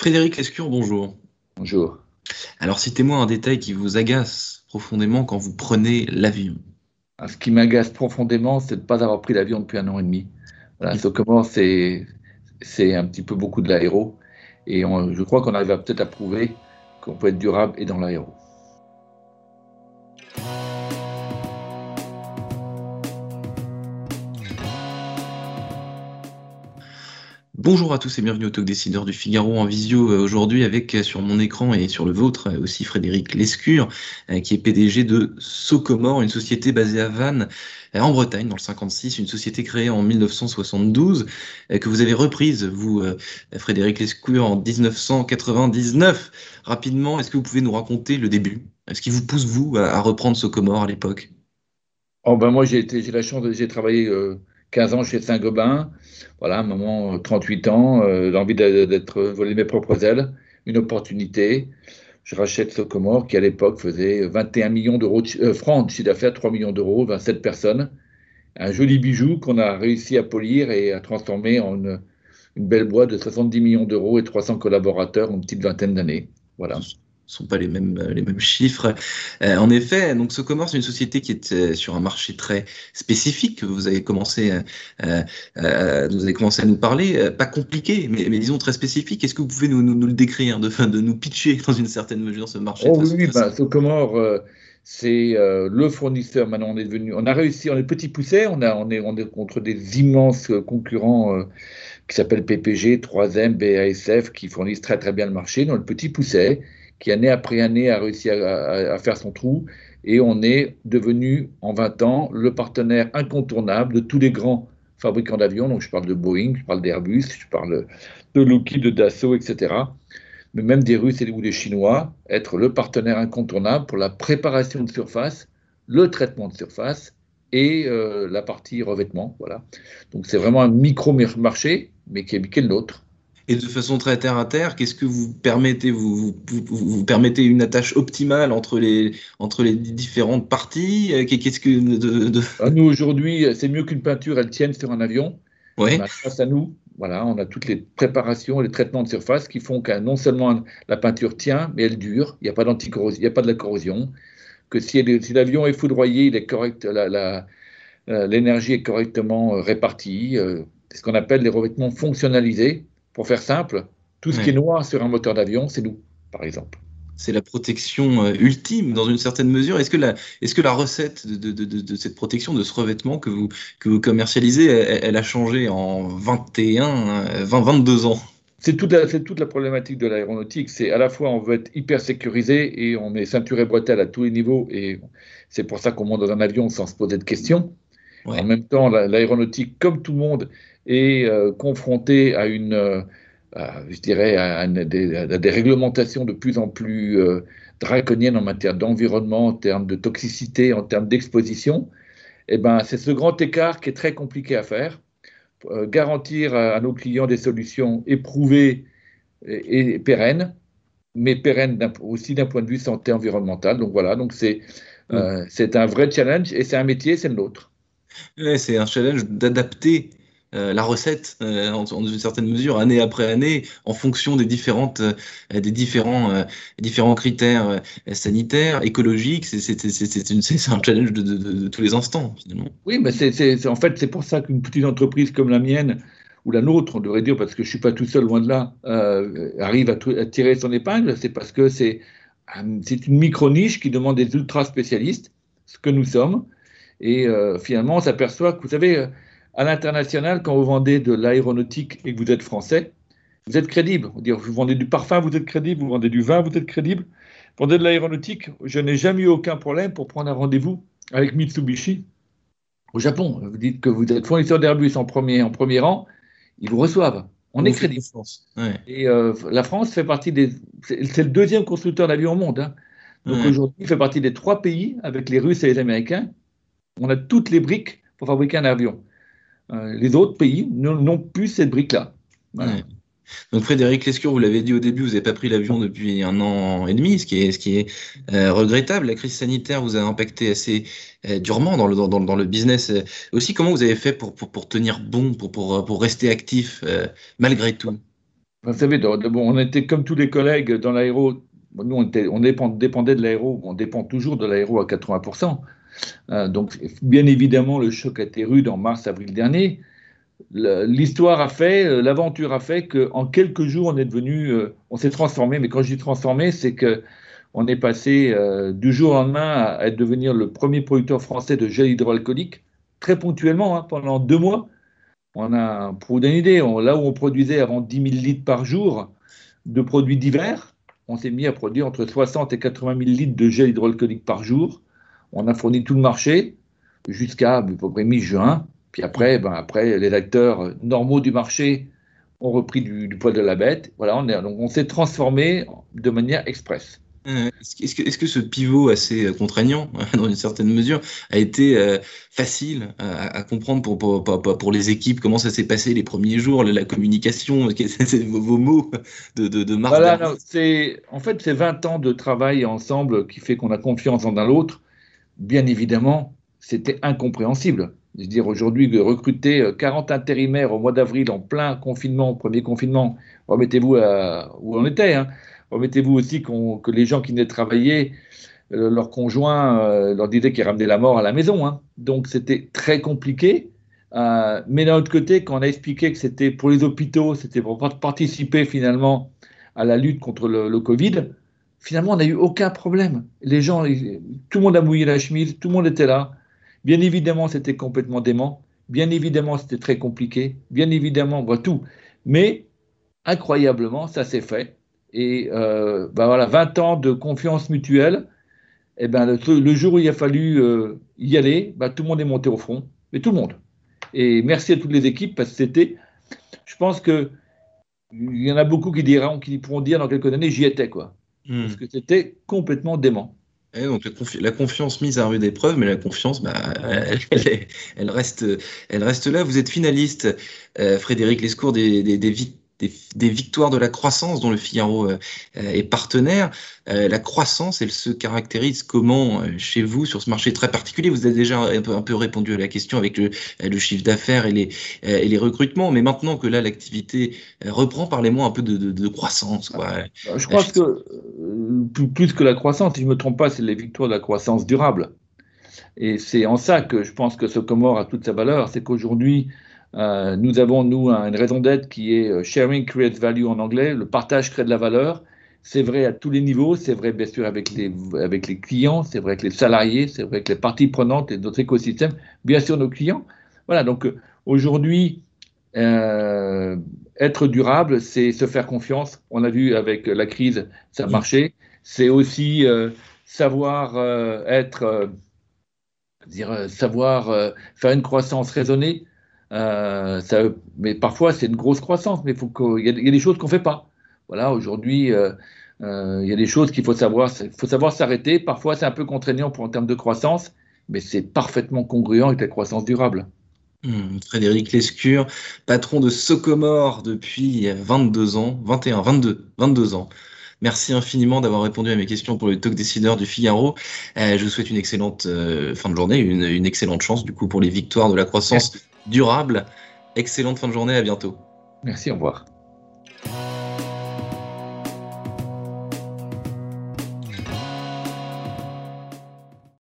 Frédéric Lescure, bonjour. Bonjour. Alors citez-moi un détail qui vous agace profondément quand vous prenez l'avion. Ah, ce qui m'agace profondément, c'est de ne pas avoir pris l'avion depuis un an et demi. Voilà, comment c'est un petit peu beaucoup de l'aéro. Et je crois qu'on arrive peut-être à prouver qu'on peut être durable et dans l'aéro. Bonjour à tous et bienvenue au Talk Décideur du Figaro en visio euh, aujourd'hui avec euh, sur mon écran et sur le vôtre euh, aussi Frédéric Lescure qui est PDG de Socomore, une société basée à Vannes en Bretagne dans le 56, une société créée en 1972 que vous avez reprise vous Frédéric Lescure en 1999. Rapidement, est-ce que vous pouvez nous raconter le début? Ce qui vous pousse vous à reprendre Socomore à l'époque? Oh ben moi j'ai j'ai la chance j'ai travaillé 15 ans chez Saint-Gobain, voilà, un moment, 38 euh, ans, euh, l'envie d'être volé mes propres ailes, une opportunité. Je rachète Socomore qui à l'époque faisait 21 millions d'euros de euh, francs de chiffre d'affaires, 3 millions d'euros, 27 personnes. Un joli bijou qu'on a réussi à polir et à transformer en une, une belle boîte de 70 millions d'euros et 300 collaborateurs en une petite vingtaine d'années. Voilà sont pas les mêmes euh, les mêmes chiffres. Euh, en effet, donc Socomore c'est une société qui est euh, sur un marché très spécifique. Vous avez commencé euh, vous avez commencé à nous parler, pas compliqué, mais, mais, disons très spécifique. Est-ce que vous pouvez nous, nous, le décrire, de, de nous pitcher dans une certaine mesure ce marché oh, Oui, bah, Socomore c'est le fournisseur. Maintenant, on est devenu, on a réussi, on est petit poussé, on a, on est, on est contre des immenses concurrents qui s'appellent PPG, 3M, BASF, qui fournissent très très bien le marché. Dans le petit poussé qui année après année a réussi à, faire son trou. Et on est devenu en 20 ans le partenaire incontournable de tous les grands fabricants d'avions. Donc je parle de Boeing, je parle d'Airbus, je parle de Lockheed, de Dassault, etc. Mais même des Russes ou des Chinois, être le partenaire incontournable pour la préparation de surface, le traitement de surface et euh, la partie revêtement. Voilà. Donc c'est vraiment un micro-marché, mais qui est le nôtre. Et de façon très terre à terre, qu'est-ce que vous permettez vous, vous, permettez une attache optimale entre les, entre les différentes parties euh, Qu'est-ce que de, ah, Nous aujourd'hui, c'est mieux qu'une peinture, elle tienne sur un avion. Oui. Face à nous, voilà, on a toutes les préparations, les traitements de surface qui font que non seulement la peinture tient, mais elle dure. Il n'y a pas d'anticorrosion, il n'y a pas de la corrosion. Que si, l'avion est foudroyé, il est correct, l'énergie est correctement euh, répartie. Euh, c'est ce qu'on appelle les revêtements fonctionnalisés pour faire simple, tout ce qui est noir sur un moteur d'avion, c'est nous, par exemple. C'est la protection euh, ultime dans une certaine mesure. Est-ce que la, est que la recette de, cette protection, de ce revêtement que vous, que vous commercialisez, elle, a changé en 21, 20, 22 ans? C'est toute, la, toute la problématique de l'aéronautique. C'est à la fois on veut être hyper sécurisé et on met ceinture et bretelles à tous les niveaux et c'est pour ça qu'on monte dans un avion sans se poser de questions. En même temps, l'aéronautique, comme tout le monde, est euh, confronté à une, euh, je dirais, à, des, réglementations de plus en plus euh, draconiennes en matière d'environnement, en termes de toxicité, en termes d'exposition. Et eh ben, c'est ce grand écart qui est très compliqué à faire. garantir à, nos clients des solutions éprouvées et, pérennes, mais pérennes aussi d'un point de vue santé environnementale. Donc voilà, donc c'est mm. c'est un vrai challenge et c'est un métier, c'est le nôtre. c'est un challenge d'adapter euh, la recette euh, en, une certaine mesure année après année en fonction des différentes euh, des différents différents critères sanitaires écologiques. C'est un challenge de, tous les instants finalement. Oui mais c'est en fait c'est pour ça qu'une petite entreprise comme la mienne ou la nôtre on devrait dire parce que je suis pas tout seul loin de là arrive à, à, tirer son épingle c'est parce que c'est une micro niche qui demande des ultra spécialistes ce que nous sommes. Et finalement on s'aperçoit que vous savez à l'international, quand vous vendez de l'aéronautique et que vous êtes français, vous êtes crédible. Dire, vous vendez du parfum, vous êtes crédible. Vous vendez du vin, vous êtes crédible. Vous vendez de l'aéronautique, je n'ai jamais eu aucun problème pour prendre un rendez-vous avec Mitsubishi au Japon. Vous dites que vous êtes fournisseur d'Airbus en premier, en premier rang, ils vous reçoivent. On est crédible. Et euh, la France fait partie des. C'est le deuxième constructeur d'avions au monde. Hein. Donc aujourd'hui, il fait partie des trois pays, avec les Russes et les Américains. On a toutes les briques pour fabriquer un avion. Euh, les autres pays n'ont plus cette brique-là. Donc Frédéric Lescure, vous l'avez dit au début, vous n'avez pas pris l'avion depuis un an et demi, ce qui est, ce qui est euh, regrettable. La crise sanitaire vous a impacté assez euh, durement dans le, dans, dans, le business. aussi, comment vous avez fait pour, pour, pour tenir bon, pour, pour, pour rester actif malgré tout? Vous savez, bon, on était comme tous les collègues dans l'aéro. Nous, on, était, on dépendait de l'aéro. On dépend toujours de l'aéro à 80%. Euh, donc, bien évidemment, le choc a été rude en mars-avril dernier. L'histoire a fait, euh, l'aventure a fait qu'en quelques jours, on est devenu, euh, on s'est transformé. Mais quand je dis transformé, c'est que on est passé du jour au lendemain à, devenir le premier producteur français de gel hydroalcoolique, très ponctuellement, hein, pendant deux mois. On a, pour vous donner une idée, là où on produisait avant 10 000 litres par jour de produits divers, on s'est mis à produire entre 60 et 80 000 litres de gel hydroalcoolique par jour. On a fourni tout le marché jusqu'à à peu près mi-juin. Puis après, ben après, les acteurs normaux du marché ont repris du, poil de la bête. Voilà, on, donc on s'est transformé de manière express. Euh, est-ce que, est que, ce pivot assez contraignant, dans une certaine mesure, a été euh, facile à, comprendre pour, pour, pour, les équipes? Comment ça s'est passé les premiers jours, la, communication, vos mots de, de, de Voilà, en fait, c'est 20 ans de travail ensemble qui fait qu'on a confiance en l'un l'autre bien évidemment, c'était incompréhensible. Je veux dire, aujourd'hui, recruter 40 euh, intérimaires au mois d'avril en plein confinement, premier confinement, remettez-vous où on était, hein. remettez-vous aussi que les gens qui venaient travailler, euh, leurs conjoints euh, leur disaient qu'ils ramenaient la mort à la maison. Hein. Donc c'était très compliqué. mais d'un autre côté, quand on a expliqué que c'était pour les hôpitaux, c'était pour participer finalement à la lutte contre le Covid, finalement, on n'a eu aucun problème. Les gens, tout le monde a mouillé la chemise, tout le monde était là. Bien évidemment, c'était complètement dément. Bien évidemment, c'était très compliqué. Bien évidemment, voit tout. Mais incroyablement, ça s'est fait. Et euh, ben voilà, 20 ans de confiance mutuelle. Et eh ben, le, jour où il a fallu euh, y aller, ben, tout le monde est monté au front. Mais tout le monde. Et merci à toutes les équipes parce que c'était, je pense que il y en a beaucoup qui diront, qui pourront dire dans quelques années, j'y étais quoi. Hmm. Parce que c'était complètement dément. Et donc la, confiance mise à rude épreuve, mais la confiance, bah, elle, reste, elle reste là. Vous êtes finaliste, euh, Frédéric Lescourt, des, des, des, des, victoires de la croissance dont le Figaro euh, euh, est partenaire. Euh, la croissance, elle se caractérise comment chez vous sur ce marché très particulier? Vous avez déjà un peu, un peu répondu à la question avec le, le chiffre d'affaires et les, et les recrutements, mais maintenant que là l'activité reprend, parlez-moi un peu de, de, croissance. Quoi. Bah, je crois que plus que la croissance, si je ne me trompe pas, c'est les victoires de la croissance durable. Et c'est en ça que je pense que ce Comore a toute sa valeur, c'est qu'aujourd'hui, euh, nous avons, nous, une raison d'être qui est euh, sharing creates value en anglais, le partage crée de la valeur. C'est vrai à tous les niveaux, c'est vrai bien sûr avec les, avec les clients, c'est vrai avec les salariés, c'est vrai avec les parties prenantes et d'autres écosystèmes, bien sûr nos clients. Voilà, donc euh, aujourd'hui, être durable, c'est se faire confiance. On a vu avec la crise, ça a marché. C'est aussi savoir être, dire, savoir faire une croissance raisonnée. Euh, ça, mais parfois, c'est une grosse croissance, mais faut il, y a, des choses qu'on ne fait pas. Voilà, aujourd'hui, euh, euh, il y a des choses qu'il faut savoir, faut savoir s'arrêter. Parfois, c'est un peu contraignant pour en termes de croissance, mais c'est parfaitement congruent avec la croissance durable. Hmm, Frédéric Lescure, patron de Socomore depuis 22 ans, 21, 22, 22 ans. Merci infiniment d'avoir répondu à mes questions pour le talk décideur du Figaro. je vous souhaite une excellente fin de journée, une, une, excellente chance du coup pour les victoires de la croissance durable. Excellente fin de journée, à bientôt. Merci, au revoir.